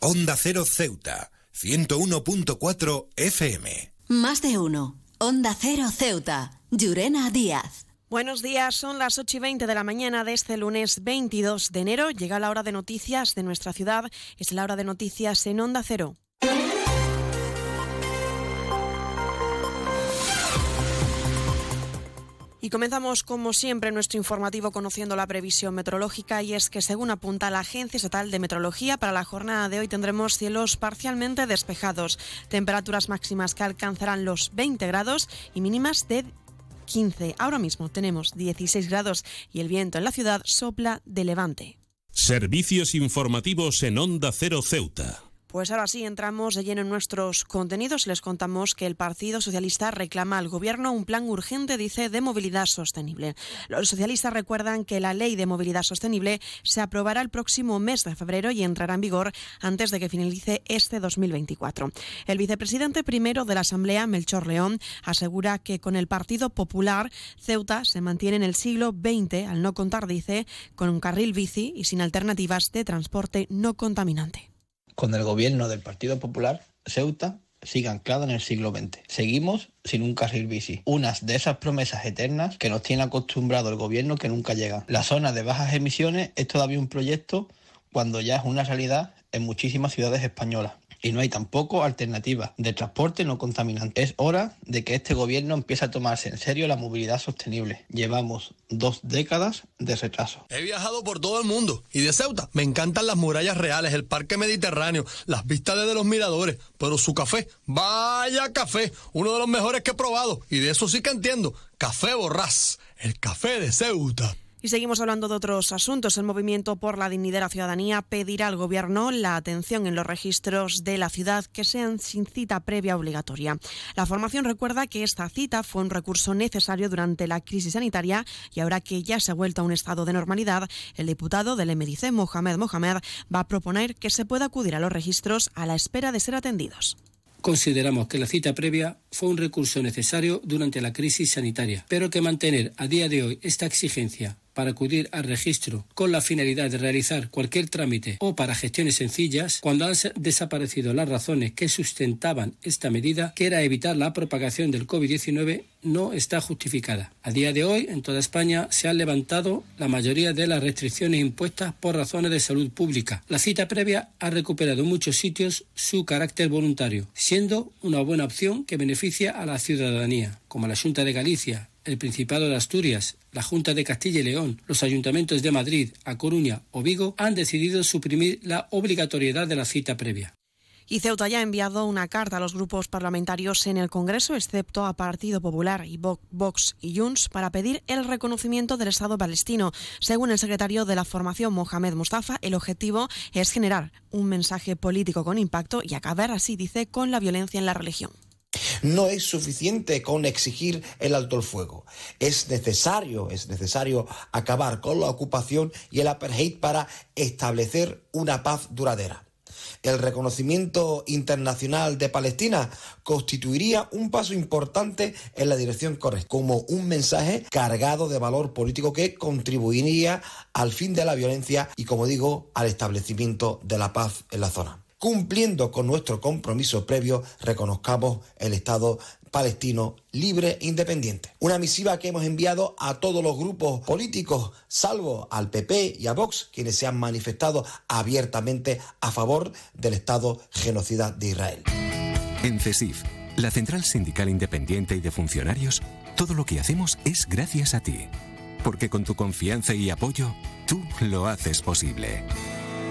Onda Cero Ceuta, 101.4 FM. Más de uno. Onda Cero Ceuta, Llurena Díaz. Buenos días, son las 8 y 20 de la mañana de este lunes 22 de enero. Llega la hora de noticias de nuestra ciudad. Es la hora de noticias en Onda Cero. Y comenzamos, como siempre, nuestro informativo conociendo la previsión meteorológica y es que, según apunta la Agencia Estatal de Meteorología, para la jornada de hoy tendremos cielos parcialmente despejados, temperaturas máximas que alcanzarán los 20 grados y mínimas de 15. Ahora mismo tenemos 16 grados y el viento en la ciudad sopla de levante. Servicios informativos en Onda Cero Ceuta. Pues ahora sí, entramos de lleno en nuestros contenidos. Les contamos que el Partido Socialista reclama al Gobierno un plan urgente, dice, de movilidad sostenible. Los socialistas recuerdan que la Ley de Movilidad Sostenible se aprobará el próximo mes de febrero y entrará en vigor antes de que finalice este 2024. El vicepresidente primero de la Asamblea, Melchor León, asegura que con el Partido Popular, Ceuta se mantiene en el siglo XX, al no contar, dice, con un carril bici y sin alternativas de transporte no contaminante con el gobierno del Partido Popular, Ceuta sigue anclada en el siglo XX. Seguimos sin un carril bici. Unas de esas promesas eternas que nos tiene acostumbrado el gobierno que nunca llega. La zona de bajas emisiones es todavía un proyecto cuando ya es una realidad en muchísimas ciudades españolas y no hay tampoco alternativa de transporte no contaminante. Es hora de que este gobierno empiece a tomarse en serio la movilidad sostenible. Llevamos dos décadas de retraso. He viajado por todo el mundo y de Ceuta me encantan las murallas reales, el parque mediterráneo, las vistas desde los miradores, pero su café, vaya café, uno de los mejores que he probado y de eso sí que entiendo. Café Borrás, el café de Ceuta. Y seguimos hablando de otros asuntos. El Movimiento por la Dignidad de la Ciudadanía pedirá al Gobierno la atención en los registros de la ciudad que sean sin cita previa obligatoria. La formación recuerda que esta cita fue un recurso necesario durante la crisis sanitaria y ahora que ya se ha vuelto a un estado de normalidad, el diputado del MDC, Mohamed Mohamed, va a proponer que se pueda acudir a los registros a la espera de ser atendidos. Consideramos que la cita previa fue un recurso necesario durante la crisis sanitaria, pero que mantener a día de hoy esta exigencia para acudir al registro con la finalidad de realizar cualquier trámite o para gestiones sencillas, cuando han desaparecido las razones que sustentaban esta medida, que era evitar la propagación del COVID-19, no está justificada. A día de hoy, en toda España, se han levantado la mayoría de las restricciones impuestas por razones de salud pública. La cita previa ha recuperado en muchos sitios su carácter voluntario, siendo una buena opción que beneficia a la ciudadanía, como la Junta de Galicia, el Principado de Asturias, la Junta de Castilla y León, los ayuntamientos de Madrid, A Coruña o Vigo han decidido suprimir la obligatoriedad de la cita previa. Y Ceuta ya ha enviado una carta a los grupos parlamentarios en el Congreso, excepto a Partido Popular y Vox y Junts, para pedir el reconocimiento del Estado palestino. Según el secretario de la formación, Mohamed Mustafa, el objetivo es generar un mensaje político con impacto y acabar así, dice, con la violencia en la religión. No es suficiente con exigir el alto el fuego. Es necesario, es necesario acabar con la ocupación y el apartheid para establecer una paz duradera. El reconocimiento internacional de Palestina constituiría un paso importante en la dirección correcta, como un mensaje cargado de valor político que contribuiría al fin de la violencia y, como digo, al establecimiento de la paz en la zona cumpliendo con nuestro compromiso previo, reconozcamos el Estado palestino libre e independiente. Una misiva que hemos enviado a todos los grupos políticos, salvo al PP y a Vox, quienes se han manifestado abiertamente a favor del Estado genocida de Israel. En CESIF, la Central Sindical Independiente y de Funcionarios, todo lo que hacemos es gracias a ti. Porque con tu confianza y apoyo, tú lo haces posible.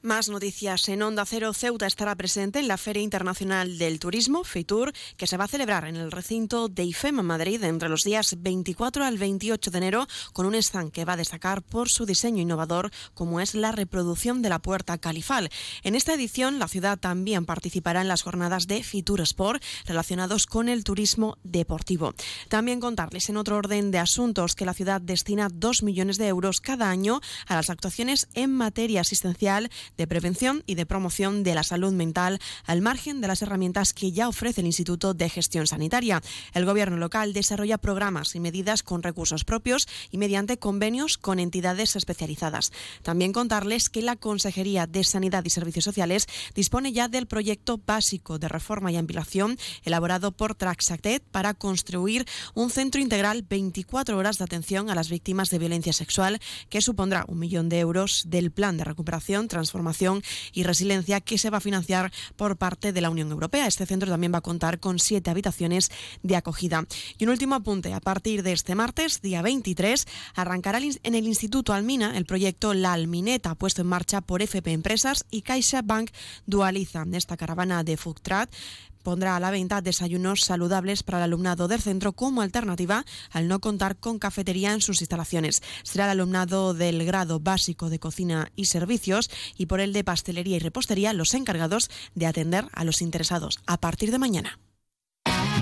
Más noticias en Onda Cero. Ceuta estará presente en la Feria Internacional del Turismo, FITUR, que se va a celebrar en el recinto de IFEM, Madrid, entre los días 24 al 28 de enero, con un stand que va a destacar por su diseño innovador, como es la reproducción de la puerta califal. En esta edición, la ciudad también participará en las jornadas de FITUR Sport relacionados con el turismo deportivo. También contarles en otro orden de asuntos que la ciudad destina 2 millones de euros cada año a las actuaciones en materia asistencial de prevención y de promoción de la salud mental al margen de las herramientas que ya ofrece el Instituto de Gestión Sanitaria. El Gobierno local desarrolla programas y medidas con recursos propios y mediante convenios con entidades especializadas. También contarles que la Consejería de Sanidad y Servicios Sociales dispone ya del proyecto básico de reforma y ampliación elaborado por Traxactet para construir un centro integral 24 horas de atención a las víctimas de violencia sexual que supondrá un millón de euros del plan de recuperación, transformación transformación y resiliencia que se va a financiar por parte de la Unión Europea. Este centro también va a contar con siete habitaciones de acogida. Y un último apunte, a partir de este martes, día 23, arrancará en el Instituto Almina el proyecto La Almineta, puesto en marcha por FP Empresas y CaixaBank Dualiza. Esta caravana de Fuctrat pondrá a la venta desayunos saludables para el alumnado del centro como alternativa al no contar con cafetería en sus instalaciones. Será el alumnado del grado básico de cocina y servicios y por el de pastelería y repostería los encargados de atender a los interesados a partir de mañana.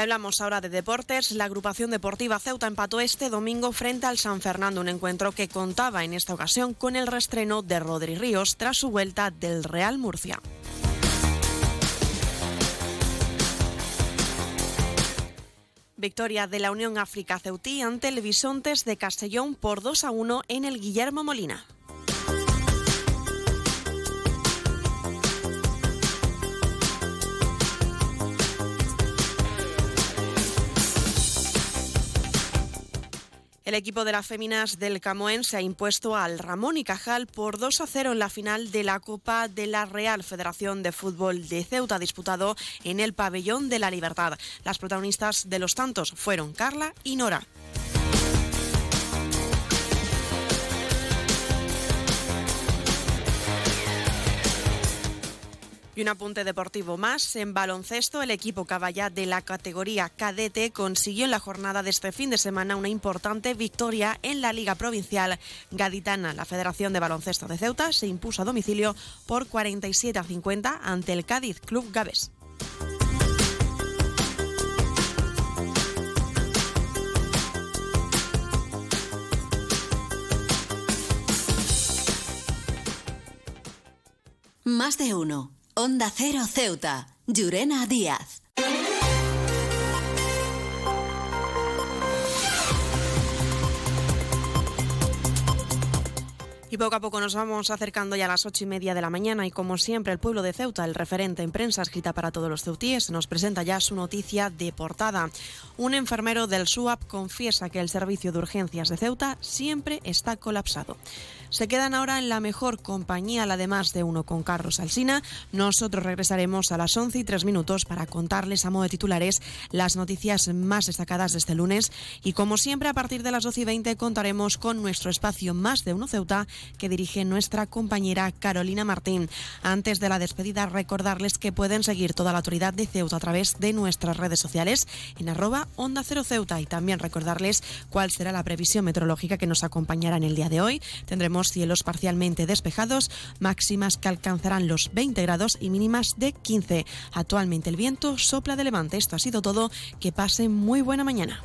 hablamos ahora de deportes. La agrupación deportiva Ceuta empató este domingo frente al San Fernando, un encuentro que contaba en esta ocasión con el restreno de Rodri Ríos tras su vuelta del Real Murcia. Victoria de la Unión África Ceutí ante el Bisontes de Castellón por 2 a 1 en el Guillermo Molina. El equipo de las féminas del Camoén se ha impuesto al Ramón y Cajal por 2 a 0 en la final de la Copa de la Real Federación de Fútbol de Ceuta, disputado en el Pabellón de la Libertad. Las protagonistas de los tantos fueron Carla y Nora. Y un apunte deportivo más. En baloncesto, el equipo caballá de la categoría cadete consiguió en la jornada de este fin de semana una importante victoria en la Liga Provincial Gaditana. La Federación de Baloncesto de Ceuta se impuso a domicilio por 47 a 50 ante el Cádiz Club Gaves. Más de uno. Onda Cero Ceuta, Llurena Díaz. Y poco a poco nos vamos acercando ya a las ocho y media de la mañana y como siempre el pueblo de Ceuta, el referente en prensa escrita para todos los ceutíes, nos presenta ya su noticia de portada. Un enfermero del SUAP confiesa que el servicio de urgencias de Ceuta siempre está colapsado. Se quedan ahora en la mejor compañía, la de más de uno con Carlos Alsina. Nosotros regresaremos a las 11 y 3 minutos para contarles a modo de titulares las noticias más destacadas de este lunes. Y como siempre, a partir de las 12 y 20 contaremos con nuestro espacio Más de Uno Ceuta que dirige nuestra compañera Carolina Martín. Antes de la despedida, recordarles que pueden seguir toda la autoridad de Ceuta a través de nuestras redes sociales en arroba Onda Cero Ceuta y también recordarles cuál será la previsión meteorológica que nos acompañará en el día de hoy. Tendremos cielos parcialmente despejados, máximas que alcanzarán los 20 grados y mínimas de 15. Actualmente el viento sopla de levante. Esto ha sido todo. Que pasen muy buena mañana.